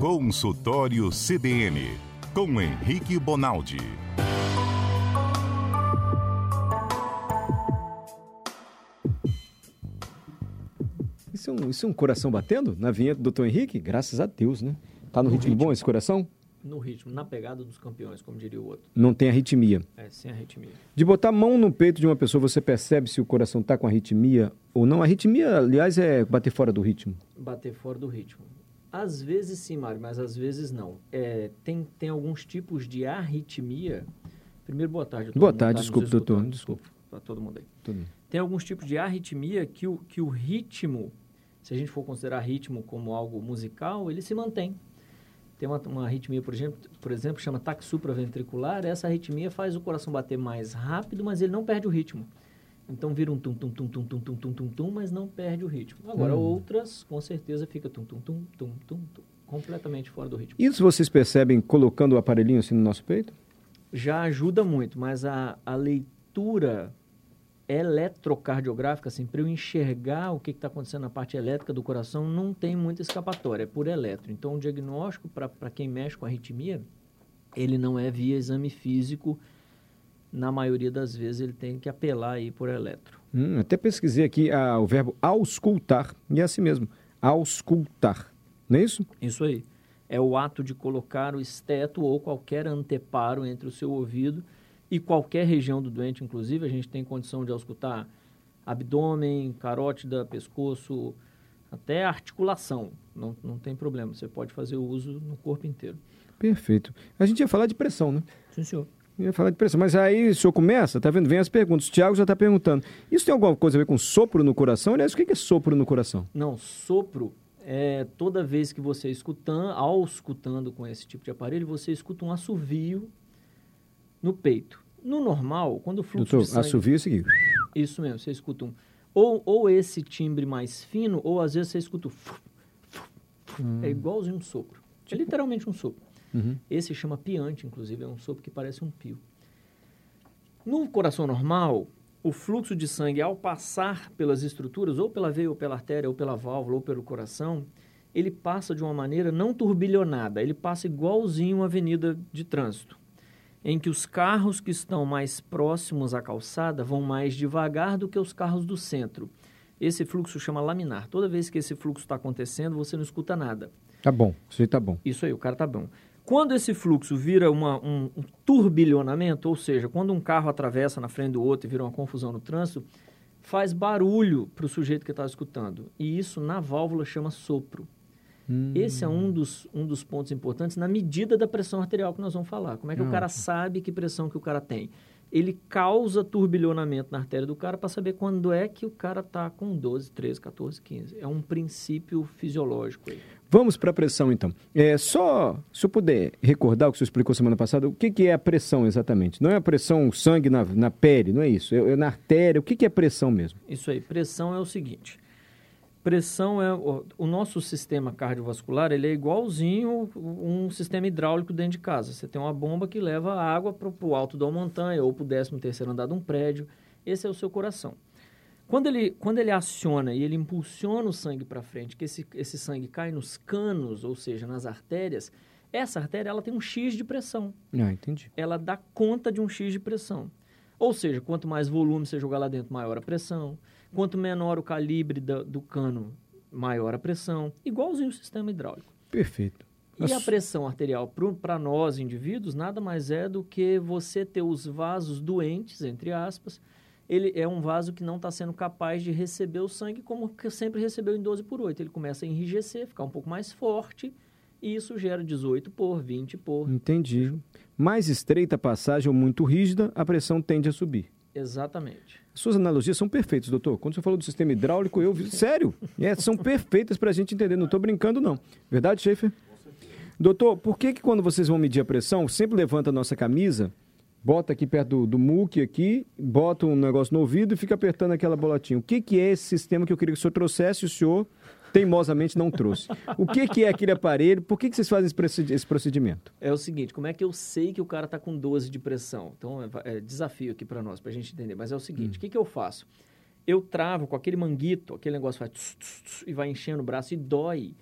Consultório CBN, com Henrique Bonaldi. Isso é, um, isso é um coração batendo na vinheta do Dr. Henrique? Graças a Deus, né? Tá no, no ritmo, ritmo bom esse coração? No ritmo, na pegada dos campeões, como diria o outro. Não tem arritmia. É, sem arritmia. De botar a mão no peito de uma pessoa, você percebe se o coração tá com arritmia ou não? A arritmia, aliás, é bater fora do ritmo. Bater fora do ritmo. Às vezes sim, Mário, mas às vezes não. É, tem, tem alguns tipos de arritmia. Primeiro, boa tarde. Boa tarde, tá desculpe, doutor. Desculpa para todo mundo aí. Tudo. Tem alguns tipos de arritmia que o, que o ritmo, se a gente for considerar ritmo como algo musical, ele se mantém. Tem uma, uma arritmia, por exemplo, por exemplo, chama taque supraventricular. Essa arritmia faz o coração bater mais rápido, mas ele não perde o ritmo. Então vira um tum tum tum tum tum tum tum tum tum, mas não perde o ritmo. Agora hum. outras, com certeza, fica tum tum tum tum tum tum, completamente fora do ritmo. Isso vocês percebem colocando o aparelhinho assim no nosso peito? Já ajuda muito, mas a, a leitura eletrocardiográfica, assim, para eu enxergar o que está acontecendo na parte elétrica do coração, não tem muita escapatória, é por eletro. Então, o diagnóstico para quem mexe com arritmia, ele não é via exame físico, na maioria das vezes ele tem que apelar aí por eletro. Hum, até pesquisei aqui ah, o verbo auscultar, e é assim mesmo, auscultar, não é isso? Isso aí. É o ato de colocar o esteto ou qualquer anteparo entre o seu ouvido e qualquer região do doente, inclusive, a gente tem condição de auscultar abdômen, carótida, pescoço, até articulação. Não, não tem problema, você pode fazer o uso no corpo inteiro. Perfeito. A gente ia falar de pressão, né? Sim, senhor. Ia falar de pressão. Mas aí o senhor começa, tá vendo? Vem as perguntas. O Tiago já está perguntando. Isso tem alguma coisa a ver com sopro no coração? Aliás, o que é sopro no coração? Não, sopro é toda vez que você escutando, ao escutando com esse tipo de aparelho, você escuta um assovio no peito. No normal, quando o fluxo Doutor, de sangue... assovio é o seguinte... Isso mesmo, você escuta um... Ou, ou esse timbre mais fino, ou às vezes você escuta o... Hum. É igualzinho um sopro. Tipo... É literalmente um sopro. Uhum. Esse chama piante, inclusive, é um sopro que parece um pio. No coração normal, o fluxo de sangue, ao passar pelas estruturas, ou pela veia, ou pela artéria, ou pela válvula, ou pelo coração, ele passa de uma maneira não turbilhonada, ele passa igualzinho uma avenida de trânsito, em que os carros que estão mais próximos à calçada vão mais devagar do que os carros do centro. Esse fluxo chama laminar. Toda vez que esse fluxo está acontecendo, você não escuta nada. Tá bom, isso aí tá bom. Isso aí, o cara tá bom. Quando esse fluxo vira uma, um, um turbilhonamento, ou seja, quando um carro atravessa na frente do outro e vira uma confusão no trânsito, faz barulho para o sujeito que está escutando. E isso na válvula chama sopro. Hum. Esse é um dos, um dos pontos importantes na medida da pressão arterial que nós vamos falar. Como é que o cara sabe que pressão que o cara tem? Ele causa turbilhonamento na artéria do cara para saber quando é que o cara está com 12, 13, 14, 15. É um princípio fisiológico aí. Vamos para a pressão, então. É, só, se eu puder recordar o que você explicou semana passada, o que, que é a pressão exatamente? Não é a pressão sangue na, na pele, não é isso? É, é na artéria, o que, que é pressão mesmo? Isso aí, pressão é o seguinte. Pressão é o, o nosso sistema cardiovascular, ele é igualzinho um sistema hidráulico dentro de casa. Você tem uma bomba que leva água para o alto da montanha ou para o 13 terceiro andar de um prédio. Esse é o seu coração. Quando ele, quando ele aciona e ele impulsiona o sangue para frente, que esse, esse sangue cai nos canos, ou seja, nas artérias, essa artéria ela tem um X de pressão. Ah, entendi. Ela dá conta de um X de pressão. Ou seja, quanto mais volume você jogar lá dentro, maior a pressão. Quanto menor o calibre do, do cano, maior a pressão. Igualzinho o sistema hidráulico. Perfeito. E a pressão arterial para nós, indivíduos, nada mais é do que você ter os vasos doentes, entre aspas, ele é um vaso que não está sendo capaz de receber o sangue como sempre recebeu em 12 por 8. Ele começa a enrijecer, ficar um pouco mais forte, e isso gera 18 por, 20 por. Entendi. Mais estreita a passagem ou muito rígida, a pressão tende a subir. Exatamente. Suas analogias são perfeitas, doutor. Quando você falou do sistema hidráulico, eu vi. Sério? É, são perfeitas para a gente entender. Não estou brincando, não. Verdade, Schaefer? Doutor, por que, que quando vocês vão medir a pressão, sempre levanta a nossa camisa bota aqui perto do, do muque aqui, bota um negócio no ouvido e fica apertando aquela bolotinha. O que, que é esse sistema que eu queria que o senhor trouxesse e o senhor teimosamente não trouxe? O que, que é aquele aparelho? Por que, que vocês fazem esse procedimento? É o seguinte, como é que eu sei que o cara está com 12 de pressão? Então, é, é desafio aqui para nós, para a gente entender. Mas é o seguinte, hum. o que, que eu faço? Eu travo com aquele manguito, aquele negócio faz tss, tss, tss, e vai enchendo o braço e dói.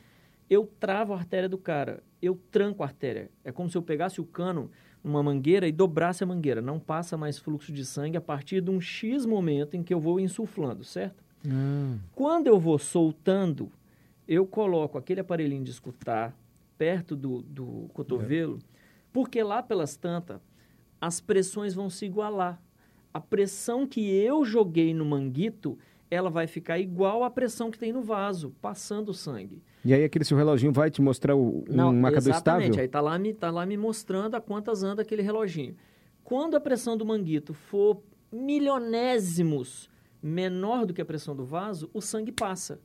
eu travo a artéria do cara, eu tranco a artéria. É como se eu pegasse o cano numa mangueira e dobrasse a mangueira. Não passa mais fluxo de sangue a partir de um X momento em que eu vou insuflando, certo? Hum. Quando eu vou soltando, eu coloco aquele aparelhinho de escutar perto do, do cotovelo, porque lá pelas tantas, as pressões vão se igualar. A pressão que eu joguei no manguito, ela vai ficar igual à pressão que tem no vaso, passando o sangue. E aí aquele seu reloginho vai te mostrar o, um Não, marcador exatamente. estável? Aí tá lá, me, tá lá me mostrando a quantas anda aquele reloginho. Quando a pressão do manguito for milionésimos menor do que a pressão do vaso, o sangue passa.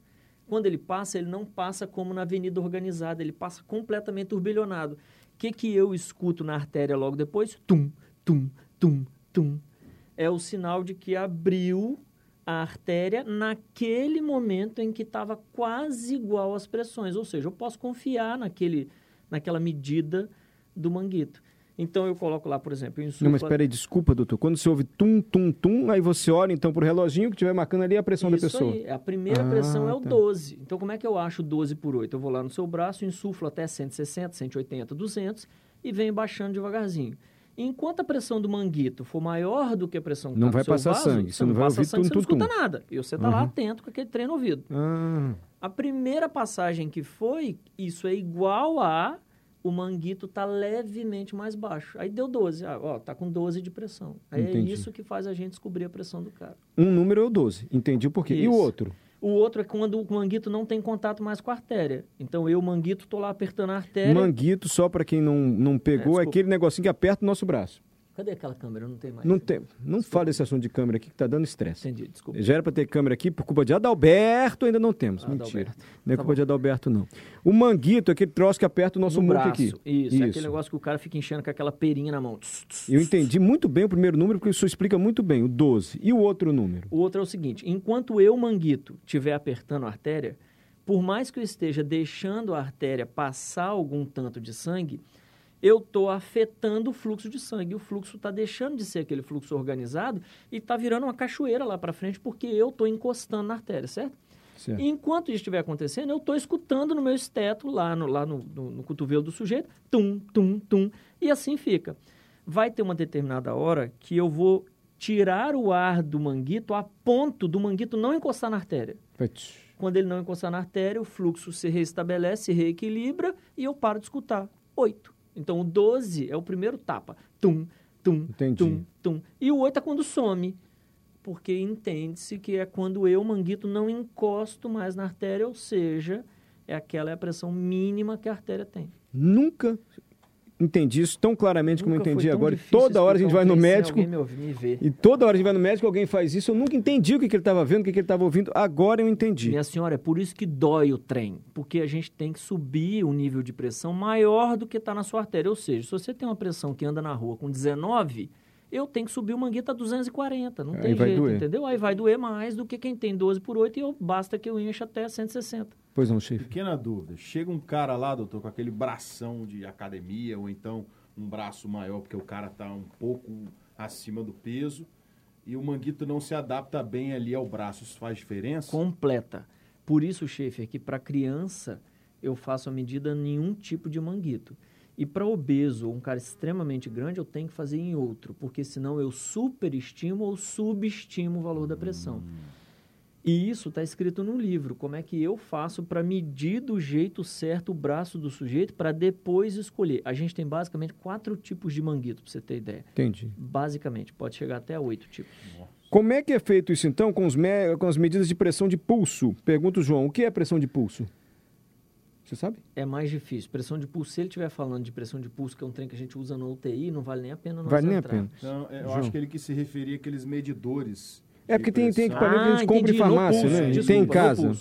Quando ele passa, ele não passa como na avenida organizada, ele passa completamente turbilhonado. O que, que eu escuto na artéria logo depois? Tum, tum, tum, tum. É o sinal de que abriu a artéria naquele momento em que estava quase igual às pressões. Ou seja, eu posso confiar naquele, naquela medida do manguito. Então eu coloco lá, por exemplo, Não, mas peraí, desculpa, doutor. Quando você ouve tum, tum, tum, aí você olha então pro reloginho que estiver marcando ali a pressão da Isso pessoa. Aí. A primeira Ah, pressão é o tá. 12. Então, como é que eu acho 12 por 8? Eu vou lá no seu braço, insuflo até 160, 180, 200 e venho baixando devagarzinho. Enquanto a pressão do manguito for maior do que a pressão que Não tá vai passar vaso, sangue, Você não vai passa ouvir sangue, tum, você não tum, escuta nada. E você está lá Uhum. atento com aquele trem no ouvido. Ah, A primeira passagem que foi, isso é igual a o manguito tá levemente mais baixo. Aí deu 12. Ah, ó, tá com 12 de pressão. Aí Entendi. é isso que faz a gente descobrir a pressão do cara. um número é o 12. Entendi o porquê. E o Isso. outro? O outro é quando o manguito não tem contato mais com a artéria. Então eu, manguito, tô lá apertando a artéria. Manguito, só para quem não, não pegou, é, desculpa. aquele negocinho que aperta o nosso braço. Cadê aquela câmera? Não tem mais. Não, tem, não fala desse assunto de câmera aqui que tá dando estresse. Entendi, desculpa. Já era para ter câmera aqui, por culpa de Adalberto ainda não temos. Mentira. Adalberto. Não é Tá culpa bom. de Adalberto, não. O manguito é aquele troço que aperta o nosso no muco aqui. Isso, é aquele negócio que o cara fica enchendo com aquela perinha na mão. Eu entendi muito bem o primeiro número, porque isso explica muito bem, o 12. E o outro número? O outro é o seguinte: enquanto eu, manguito, estiver apertando a artéria, por mais que eu esteja deixando a artéria passar algum tanto de sangue, eu estou afetando o fluxo de sangue. O fluxo está deixando de ser aquele fluxo organizado e está virando uma cachoeira lá para frente porque eu estou encostando na artéria, certo? Certo. Enquanto isso estiver acontecendo, eu estou escutando no meu esteto, lá, no, lá no, no- no cotovelo do sujeito, tum, tum, tum, e assim fica. Vai ter uma determinada hora que eu vou tirar o ar do manguito a ponto do manguito não encostar na artéria. Quando ele não encostar na artéria, o fluxo se reestabelece, se reequilibra e eu paro de escutar. Oito. Então o 12 é o primeiro tapa. Tum, tum, Entendi. tum, tum. E o 8 é quando some. Porque entende-se que é quando eu, manguito, não encosto mais na artéria, ou seja, é aquela é a pressão mínima que a artéria tem. Nunca entendi isso tão claramente como eu Nunca entendi agora. Toda hora a gente vai um no médico. me ouvir, me ver. E toda hora a gente vai no médico, alguém faz isso. Eu nunca entendi o que, que ele estava vendo, o que, que ele estava ouvindo. Agora eu entendi. Minha senhora, é por isso que dói o trem. Porque a gente tem que subir o nível de pressão maior do que está na sua artéria. Ou seja, se você tem uma pressão que anda na rua com 19, eu tenho que subir o manguito a 240. Não Aí tem jeito, doer. entendeu? Aí vai doer mais do que quem tem 12 por 8 e eu, basta que eu encha até 160. Pois não, chefe. Pequena dúvida. Chega um cara lá, doutor, com aquele bração de academia, ou então um braço maior, porque o cara tá um pouco acima do peso, e o manguito não se adapta bem ali ao braço. Isso faz diferença? Completa. Por isso, chefe, é que para criança eu faço a medida nenhum tipo de manguito. E para obeso ou um cara extremamente grande, eu tenho que fazer em outro, porque senão eu superestimo ou subestimo o valor da pressão. E isso está escrito no livro, como é que eu faço para medir do jeito certo o braço do sujeito para depois escolher. A gente tem basicamente quatro tipos de manguito, para você ter ideia. Entendi. Basicamente, pode chegar até oito tipos. Como é que é feito isso então com, os me- com as medidas de pressão de pulso? Pergunta o João. O que é pressão de pulso? Você sabe? É mais difícil. Pressão de pulso, se ele estiver falando de pressão de pulso, que é um trem que a gente usa no UTI, não vale nem a pena nós Vale nem a pena. Então, eu João. acho que ele quis se referir àqueles medidores. É porque tem, tem equipamento que a gente compra em Ah, entendi, no farmácia, pulso, né? Desculpa, tem em casa.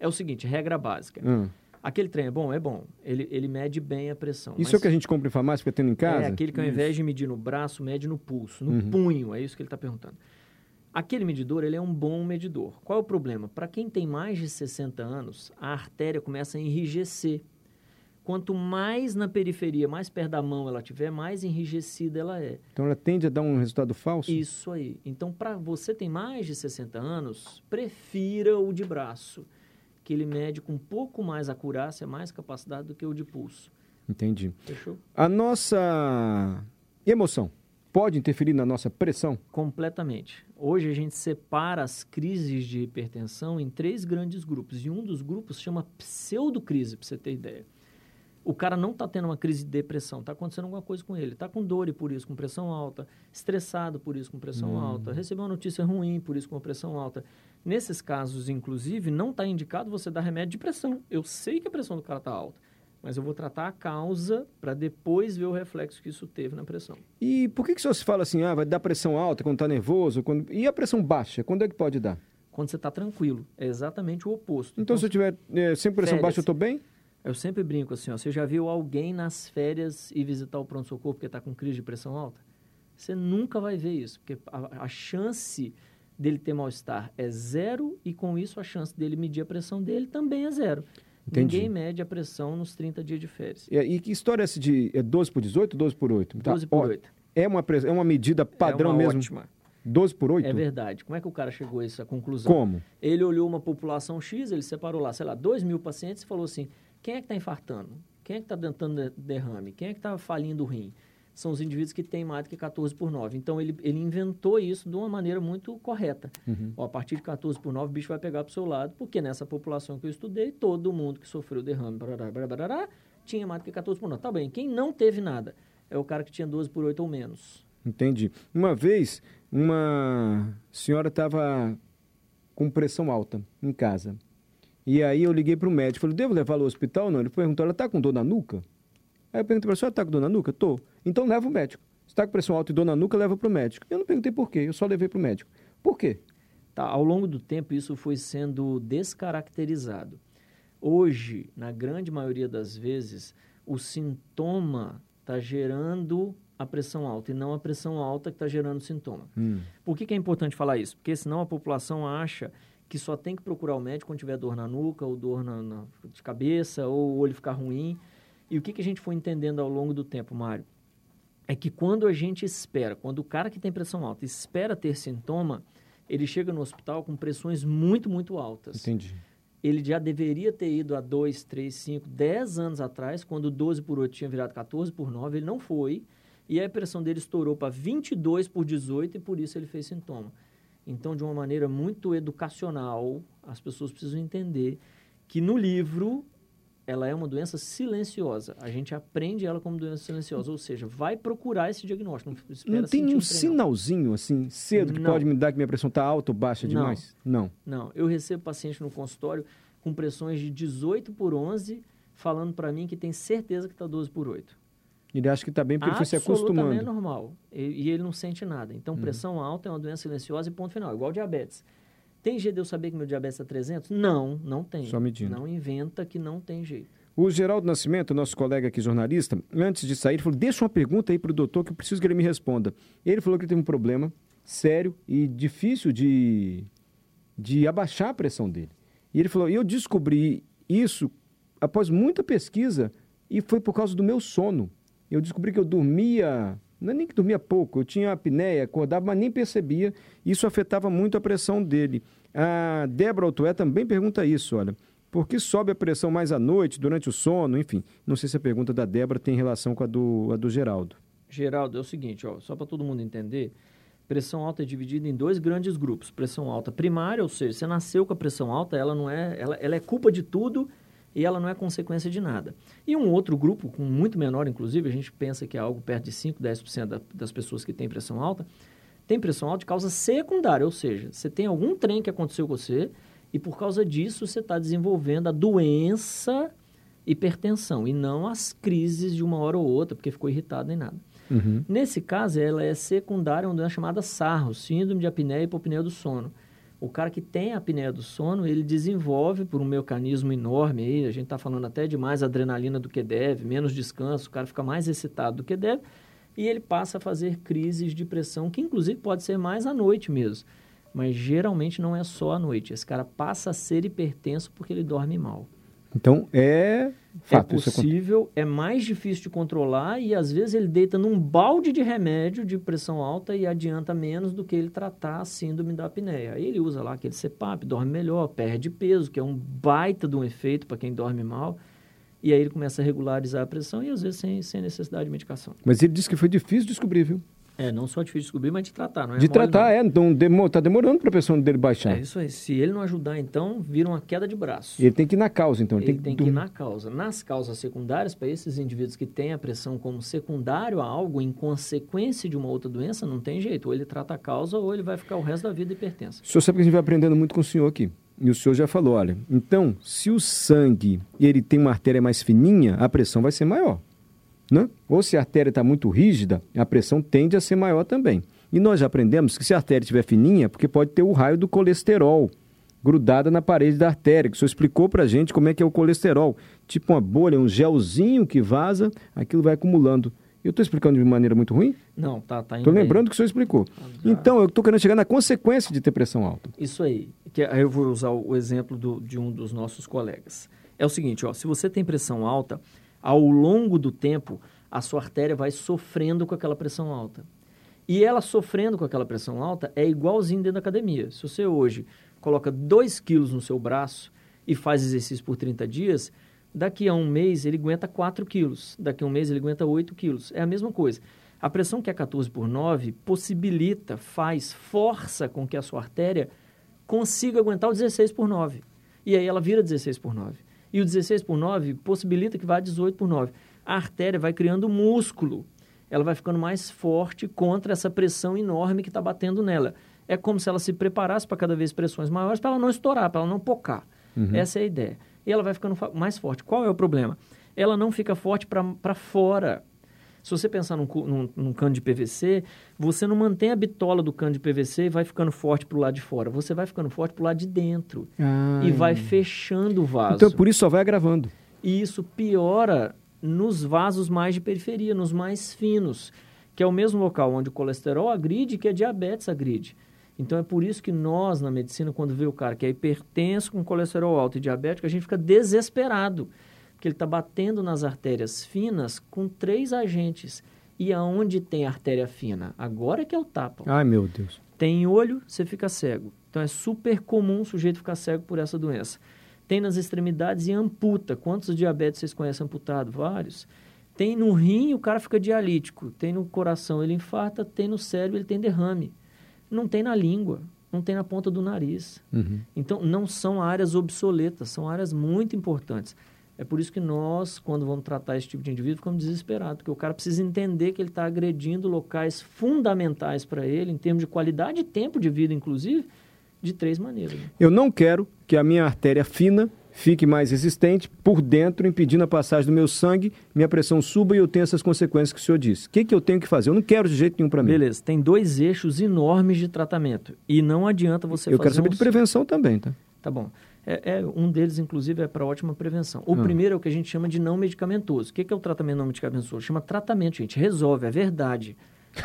É o seguinte, regra básica. Ah. Aquele trem é bom? É bom. Ele, ele mede bem a pressão. Isso mas é o que a gente compra em farmácia, fica tendo em casa? É aquele que ao invés de medir no braço, mede no pulso, no Uhum. punho. É isso que ele está perguntando. Aquele medidor, ele é um bom medidor. Qual é o problema? Para quem tem mais de 60 anos, a artéria começa a enrijecer. Quanto mais na periferia, mais perto da mão ela tiver, mais enrijecida ela é. Então ela tende a dar um resultado falso? Isso aí. Então, para você tem mais de 60 anos, prefira o de braço. que ele mede com um pouco mais acurácia, mais capacidade do que o de pulso. Entendi. Fechou? A nossa emoção pode interferir na nossa pressão? Completamente. Hoje a gente separa as crises de hipertensão em três grandes grupos. E um dos grupos chama pseudocrise, para você ter ideia. O cara não está tendo uma crise de depressão, está acontecendo alguma coisa com ele. Está com dor e por isso com pressão alta, estressado por isso com pressão Hum. alta, recebeu uma notícia ruim por isso com pressão alta. Nesses casos, inclusive, não está indicado você dar remédio de pressão. Eu sei que a pressão do cara está alta, mas eu vou tratar a causa para depois ver o reflexo que isso teve na pressão. E por que, que só se fala assim, ah, vai dar pressão alta quando está nervoso? Quando... E a pressão baixa, quando é que pode dar? Quando você está tranquilo, é exatamente o oposto. Então, se eu tiver é, sempre pressão baixa, eu estou bem? Eu sempre brinco assim, ó, você já viu alguém nas férias e visitar o pronto-socorro porque está com crise de pressão alta? Você nunca vai ver isso, porque a, a chance dele ter mal-estar é zero e com isso a chance dele medir a pressão dele também é zero. Entendi. Ninguém mede a pressão nos 30 dias de férias. E, e que história é essa de é 12 por 18 ou 12 por 8? Tá, 12 por ó, 8. É uma, é uma medida padrão é uma mesmo? Ótima. 12 por 8? É verdade. Como é que o cara chegou a essa conclusão? Como? Ele olhou uma população X, ele separou lá, sei lá, 2 mil pacientes e falou assim: quem é que está infartando? Quem é que está dando de- derrame? Quem é que está falindo o rim? São os indivíduos que têm mais do que 14 por 9. Então, ele, ele inventou isso de uma maneira muito correta. Ó, a partir de 14 por 9, o bicho vai pegar para o seu lado, porque nessa população que eu estudei, todo mundo que sofreu derrame barará, barará, tinha mais do que 14 por 9. Tá bem, quem não teve nada é o cara que tinha 12 por 8 ou menos. Entendi. Uma vez, uma senhora estava com pressão alta em casa. E aí eu liguei para o médico, falei, devo levá-la ao hospital não? Ele perguntou, ela está com dor na nuca? Aí eu perguntei para a senhora, está com dor na nuca? Tô. Então leva o médico. Se está com pressão alta e dor na nuca, leva para o médico. Eu não perguntei por quê, eu só levei para o médico. Por quê? Tá, ao longo do tempo, isso foi sendo descaracterizado. Hoje, na grande maioria das vezes, o sintoma está gerando a pressão alta e não a pressão alta que está gerando o sintoma. Por que, que é importante falar isso? Porque senão a população acha que só tem que procurar o médico quando tiver dor na nuca, ou dor na, na- de cabeça, ou o olho ficar ruim. E o que, que a gente foi entendendo ao longo do tempo, Mário? É que quando a gente espera, quando o cara que tem pressão alta espera ter sintoma, ele chega no hospital com pressões muito, muito altas. Entendi. Ele já deveria ter ido há 2, 3, 5, 10 anos atrás, quando 12 por 8 tinha virado 14 por 9, ele não foi. E a pressão dele estourou para 22 por 18 e por isso ele fez sintoma. Então, de uma maneira muito educacional, as pessoas precisam entender que no livro ela é uma doença silenciosa. A gente aprende ela como doença silenciosa, ou seja, vai procurar esse diagnóstico. Não, Não tem um um não. sinalzinho assim, cedo, que Não. pode me dar que minha pressão está alta ou baixa Não. demais? Não. Não, eu recebo paciente no consultório com pressões de 18 por 11, falando para mim que tem certeza que está 12 por 8. Ele acha que está bem porque ele foi se Absolutamente acostumando. normal. E, e ele não sente nada. Então, Uhum. pressão alta é uma doença silenciosa e ponto final. Igual diabetes. Tem jeito de eu saber que meu diabetes está 300? Não, não tem. Só medindo. Não inventa que não tem jeito. O Geraldo Nascimento, nosso colega aqui jornalista, antes de sair, falou: deixa uma pergunta aí para o doutor que eu preciso que ele me responda. Ele falou que ele teve um problema sério e difícil de, de abaixar a pressão dele. E ele falou: eu descobri isso após muita pesquisa e foi por causa do meu sono. Eu descobri que eu dormia, não é nem que dormia pouco, eu tinha apneia, acordava, mas nem percebia. Isso afetava muito a pressão dele. A Débora Otué também pergunta isso, olha. Por que sobe a pressão mais à noite, durante o sono? Enfim, não sei se a pergunta da Débora tem relação com a do, a do Geraldo. Geraldo, é o seguinte, ó, só para todo mundo entender, pressão alta é dividida em dois grandes grupos. Pressão alta primária, ou seja, você nasceu com a pressão alta, ela não é, ela, ela é culpa de tudo e ela não é consequência de nada. E um outro grupo, com muito menor, inclusive, a gente pensa que é algo perto de 5, 10% da, das pessoas que têm pressão alta, tem pressão alta de causa secundária, ou seja, você tem algum trem que aconteceu com você e por causa disso você está desenvolvendo a doença hipertensão e não as crises de uma hora ou outra, porque ficou irritado nem nada. Nesse caso, ela é secundária, uma doença chamada SARRO, Síndrome de Apneia e Hipopneia do Sono. O cara que tem a apneia do sono, ele desenvolve por um mecanismo enorme aí, a gente está falando até de mais adrenalina do que deve, menos descanso, o cara fica mais excitado do que deve, e ele passa a fazer crises de pressão, que inclusive pode ser mais à noite mesmo. Mas geralmente não é só à noite. Esse cara passa a ser hipertenso porque ele dorme mal. Então, é fato. é possível, é mais difícil de controlar e às vezes ele deita num balde de remédio de pressão alta e adianta menos do que ele tratar a síndrome da apneia. Aí ele usa lá aquele CPAP, dorme melhor, perde peso, que é um baita de um efeito para quem dorme mal. E aí ele começa a regularizar a pressão e às vezes sem, sem necessidade de medicação. Mas ele disse que foi difícil descobrir, viu? É, não só difícil de descobrir, mas de tratar, não é? De tratar, não. é. Então, demo, tá demorando para a pressão dele baixar. É isso aí. Se ele não ajudar, então, vira uma queda de braço. Ele tem que ir na causa, então. Ele, Ele tem que ir dormir. na causa. Nas causas secundárias, para esses indivíduos que têm a pressão como secundário a algo, em consequência de uma outra doença, não tem jeito. Ou ele trata a causa, ou ele vai ficar o resto da vida hipertenso. O senhor sabe que a gente vai aprendendo muito com o senhor aqui. E o senhor já falou, olha, então, se o sangue ele tem uma artéria mais fininha, a pressão vai ser maior. Né? Ou se a artéria está muito rígida, a pressão tende a ser maior também. E nós já aprendemos que se a artéria estiver fininha, porque pode ter o raio do colesterol grudada na parede da artéria, que o senhor explicou para a gente como é que é o colesterol. Tipo uma bolha, um gelzinho que vaza, aquilo vai acumulando. Eu estou explicando de maneira muito ruim? Não, tá, tá indo Estou lembrando que o senhor explicou. Já. Então, eu estou querendo chegar na consequência de ter pressão alta. Isso aí. Que aí eu vou usar o exemplo do- de um dos nossos colegas. É o seguinte, ó, se você tem pressão alta, ao longo do tempo, a sua artéria vai sofrendo com aquela pressão alta. E ela sofrendo com aquela pressão alta é igualzinho dentro da academia. Se você hoje coloca 2 quilos no seu braço e faz exercício por 30 dias, daqui a um mês ele aguenta 4 quilos, daqui a um mês ele aguenta 8 quilos. É a mesma coisa. A pressão que é 14 por 9 possibilita, faz, força com que a sua artéria consiga aguentar o 16 por 9. E aí ela vira 16 por 9. E o 16 por 9 possibilita que vá 18 por 9. A artéria vai criando músculo. Ela vai ficando mais forte contra essa pressão enorme que está batendo nela. É como se ela se preparasse para cada vez pressões maiores, para ela não estourar, para ela não pocar. Essa é a ideia. E ela vai ficando mais forte. Qual é o problema? Ela não fica forte para fora. Se você pensar num, num- num cano de PVC, você não mantém a bitola do cano de PVC e vai ficando forte para o lado de fora. Você vai ficando forte para o lado de dentro. E vai fechando o vaso. Então, por isso só vai agravando. E isso piora nos vasos mais de periferia, nos mais finos, que é o mesmo local onde o colesterol agride que a diabetes agride. Então é por isso que nós, na medicina, quando vê o cara que é hipertenso com colesterol alto e diabético, a gente fica desesperado. Porque ele está batendo nas artérias finas com três agentes. E aonde tem artéria fina? Agora é que é o tapa. Ai, meu Deus. Tem olho, você fica cego. Então é super comum o sujeito ficar cego por essa doença. Tem nas extremidades e amputa. Quantos diabetes vocês conhecem amputado? Vários. Tem no rim, o cara fica dialítico. Tem no coração, ele infarta. Tem no cérebro, ele tem derrame. Não tem na língua. Não tem na ponta do nariz. Uhum. Então, não são áreas obsoletas, são áreas muito importantes. É por isso que nós, quando vamos tratar esse tipo de indivíduo, ficamos desesperados, porque o cara precisa entender que ele está agredindo locais fundamentais para ele, em termos de qualidade e tempo de vida, inclusive, de três maneiras. né? Eu não quero que a minha artéria fina fique mais resistente por dentro, impedindo a passagem do meu sangue, minha pressão suba e eu tenho essas consequências que o senhor disse. O que, que eu tenho que fazer? Eu não quero de jeito nenhum para mim. Beleza, tem dois eixos enormes de tratamento. E não adianta você eu fazer quero saber um de prevenção também, tá? Tá bom. É, é- um deles, inclusive, é para ótima prevenção. O Ah. primeiro é o que a gente chama de não medicamentoso. O que, que é o tratamento não medicamentoso? Chama tratamento, gente. Resolve, é verdade.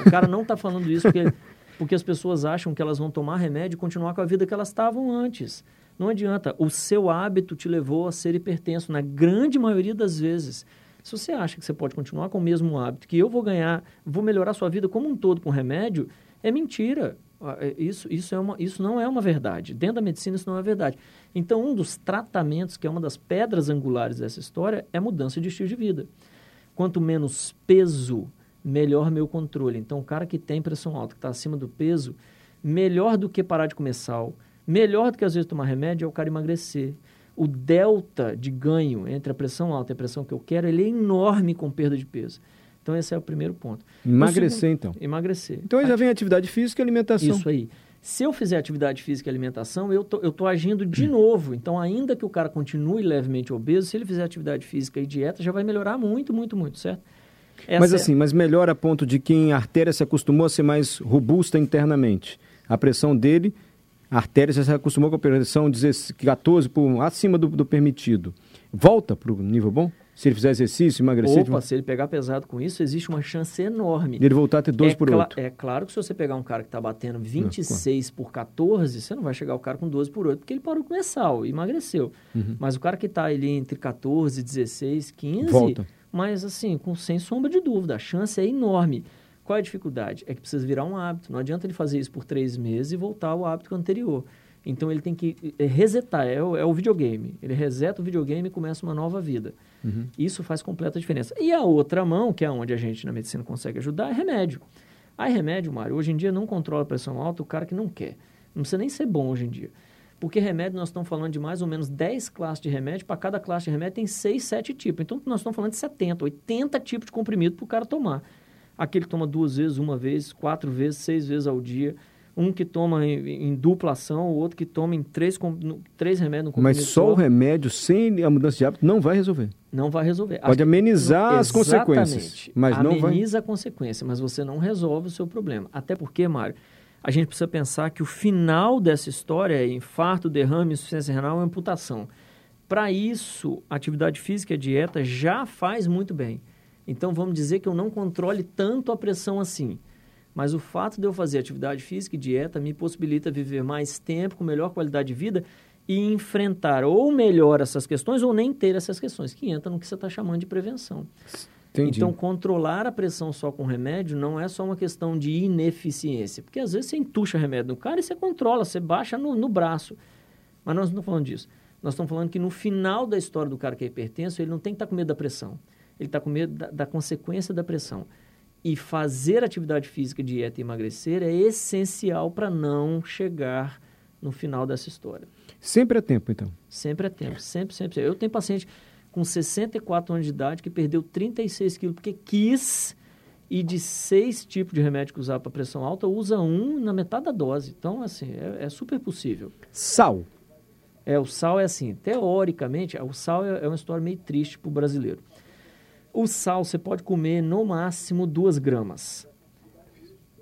O cara não está falando isso porque, porque as pessoas acham que elas vão tomar remédio e continuar com a vida que elas estavam antes. Não adianta. O seu hábito te levou a ser hipertenso, na grande maioria das vezes. Se você acha que você pode continuar com o mesmo hábito, que eu vou ganhar, vou melhorar a sua vida como um todo com remédio, é mentira. É- Isso, isso, é uma, isso não é uma verdade. Dentro da medicina, isso não é verdade. Então, um dos tratamentos, que é uma das pedras angulares dessa história, é mudança de estilo de vida. Quanto menos peso, melhor meu controle. Então, o cara que tem pressão alta, que está acima do peso, melhor do que parar de comer sal, melhor do que às vezes tomar remédio é o cara emagrecer. O delta de ganho entre a pressão alta e a pressão que eu quero, ele é enorme com perda de peso. Então, esse é o primeiro ponto. Emagrecer, segundo- então. Emagrecer. Então aí já vem atividade física e alimentação. Isso aí. Se eu fizer atividade física e alimentação, eu tô, eu tô agindo de novo. Então, ainda que o cara continue levemente obeso, se ele fizer atividade física e dieta, já vai melhorar muito, muito, muito, certo? Mas Essa é- assim, mas melhor a ponto de quem a artéria se acostumou a ser mais robusta internamente. A pressão dele, a artéria já se acostumou com a pressão 16 14 por, acima do, do permitido. Volta para o nível bom? Se ele fizer exercício, emagrecer... Opa, se ele pegar pesado com isso, existe uma chance enorme. E ele voltar a ter 12 é por 8. É claro que se você pegar um cara que está batendo 26 não, por 14, você não vai chegar ao cara com 12 por 8, porque ele parou de comer sal e emagreceu. Uhum. Mas o cara que está ali entre 14, 16, 15... Volta. Mas assim, com, sem sombra de dúvida, a chance é enorme. Qual é a dificuldade? É que precisa virar um hábito. Não adianta ele fazer isso por três meses e voltar ao hábito anterior. Então ele tem que eh, resetar, é o, é o videogame. Ele reseta o videogame e começa uma nova vida. Uhum. Isso faz completa diferença. E a outra mão, que é onde a gente na medicina consegue ajudar, é remédio. Aí remédio, Mário, hoje em dia não controla a pressão alta o cara que não quer. Não precisa nem ser bom hoje em dia. Porque remédio, nós estamos falando de mais ou menos 10 classes de remédio, para cada classe de remédio tem 6, 7 tipos. Então, nós estamos falando de 70, 80 tipos de comprimido para o cara tomar. Aquele que toma duas vezes, uma vez, quatro vezes, seis vezes ao dia. Um que toma em, em dupla ação, o outro que toma em três, no, três remédios no comprimido Mas só, só o remédio, sem a mudança de hábito, não vai resolver. Não vai resolver. Pode amenizar as consequências, mas Ameniza não vai... Ameniza a consequência, mas você não resolve o seu problema. Até porque, Mário, a gente precisa pensar que o final dessa história é infarto, derrame, insuficiência renal e amputação. Para isso, atividade física e dieta já faz muito bem. Então, vamos dizer que eu não controle tanto a pressão assim. Mas o fato de eu fazer atividade física e dieta me possibilita viver mais tempo, com melhor qualidade de vida e enfrentar ou melhor essas questões ou nem ter essas questões, que entra no que você está chamando de prevenção. Entendi. Então, controlar a pressão só com remédio não é só uma questão de ineficiência. Porque às vezes você entuxa remédio no cara e você controla, você baixa no, no braço. Mas nós não estamos falando disso. Nós estamos falando que no final da história do cara que é hipertenso, ele não tem que estar com medo da pressão. Ele está com medo da, da consequência da pressão. E fazer atividade física, dieta e emagrecer é essencial para não chegar no final dessa história. Sempre é tempo, então? Sempre é tempo. Sempre, sempre. sempre. Eu tenho paciente com 64 anos de idade que perdeu 36 quilos porque quis e de seis tipos de remédio que usava para pressão alta, usa um na metade da dose. Então, assim, é, é, super possível. Sal. É, o sal é assim, teoricamente, o sal é, é uma história meio triste para o brasileiro. O sal você pode comer no máximo duas gramas.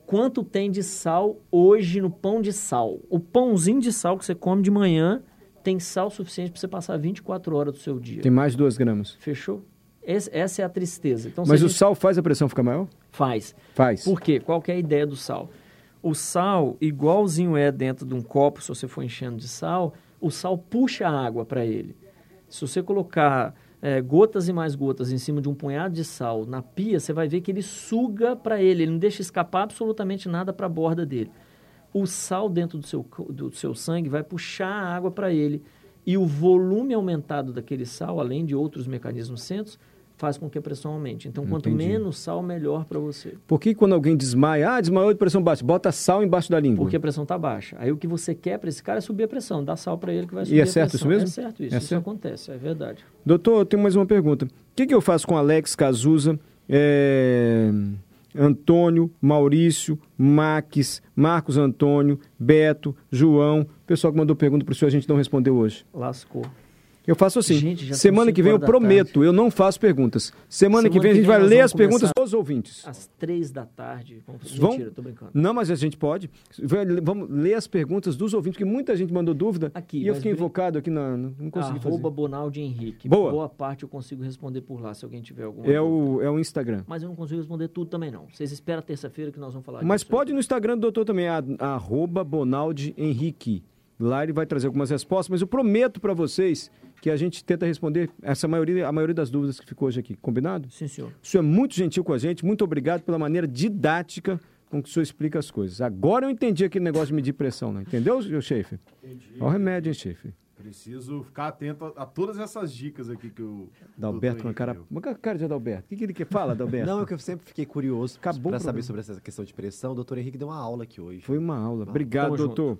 Quanto tem de sal hoje no pão de sal? O pãozinho de sal que você come de manhã tem sal suficiente para você passar 24 horas do seu dia. Tem mais de 2 gramas. Fechou? Esse, essa é a tristeza. Então, Mas a o sal faz a pressão ficar maior? Faz. Faz. Por quê? Qual que é a ideia do sal? O sal, igualzinho é dentro de um copo, se você for enchendo de sal, o sal puxa a água para ele. Se você colocar é, gotas e mais gotas em cima de um punhado de sal na pia, você vai ver que ele suga para ele, ele não deixa escapar absolutamente nada para a borda dele o sal dentro do seu, do seu sangue vai puxar a água para ele. E o volume aumentado daquele sal, além de outros mecanismos centros, faz com que a pressão aumente. Então, quanto Entendi. menos sal, melhor para você. Por que quando alguém desmaia, ah, desmaiou de pressão baixa, bota sal embaixo da língua? Porque a pressão está baixa. Aí o que você quer para esse cara é subir a pressão, dá sal para ele que vai subir e é é certo pressão. isso mesmo? É certo isso, é isso certo? acontece, é verdade. Doutor, eu tenho mais uma pergunta. O que, que eu faço com Alex Cazuza, é... Antônio, Maurício, Max, Marcos Antônio, Beto, João. O pessoal que mandou pergunta para o senhor, a gente não respondeu hoje. Lascou. Eu faço assim. Gente, semana que vem eu prometo, tarde. eu não faço perguntas. Semana, Semana que vem a gente vai ler as perguntas dos ouvintes. Às três da tarde. Vão- Mentira, tô brincando. Não, mas a gente pode. Vamos ler as perguntas dos ouvintes, porque muita gente mandou dúvida. Aqui, e eu fiquei invocado aqui, na, não consegui Arroba fazer. Bonaldi Henrique. Boa. Boa parte eu consigo responder por lá, se alguém tiver alguma É dúvida. o, é o Instagram. Mas eu não consigo responder tudo também, não. Vocês esperam terça-feira que nós vamos falar Mas pode aí. no Instagram do doutor também, a- arroba Bonaldi Henrique. Lá ele vai trazer algumas respostas, mas eu prometo para vocês que a gente tenta responder essa maioria, a maioria das dúvidas que ficou hoje aqui. Combinado? Sim, senhor. O senhor é muito gentil com a gente, muito obrigado pela maneira didática com que o senhor explica as coisas. Agora eu entendi aquele negócio de medir pressão, né? Entendeu, chefe? Entendi. Olha o remédio, hein, chefe? Preciso ficar atento a, a todas essas dicas aqui que o. Adalberto com a doutor cara. Uma cara de Adalberto. O que, que ele quer? Fala, Adalberto. Não, é que eu sempre fiquei curioso para saber sobre essa questão de pressão. O doutor Henrique deu uma aula aqui hoje. Foi uma aula. Obrigado, Tamo junto. doutor.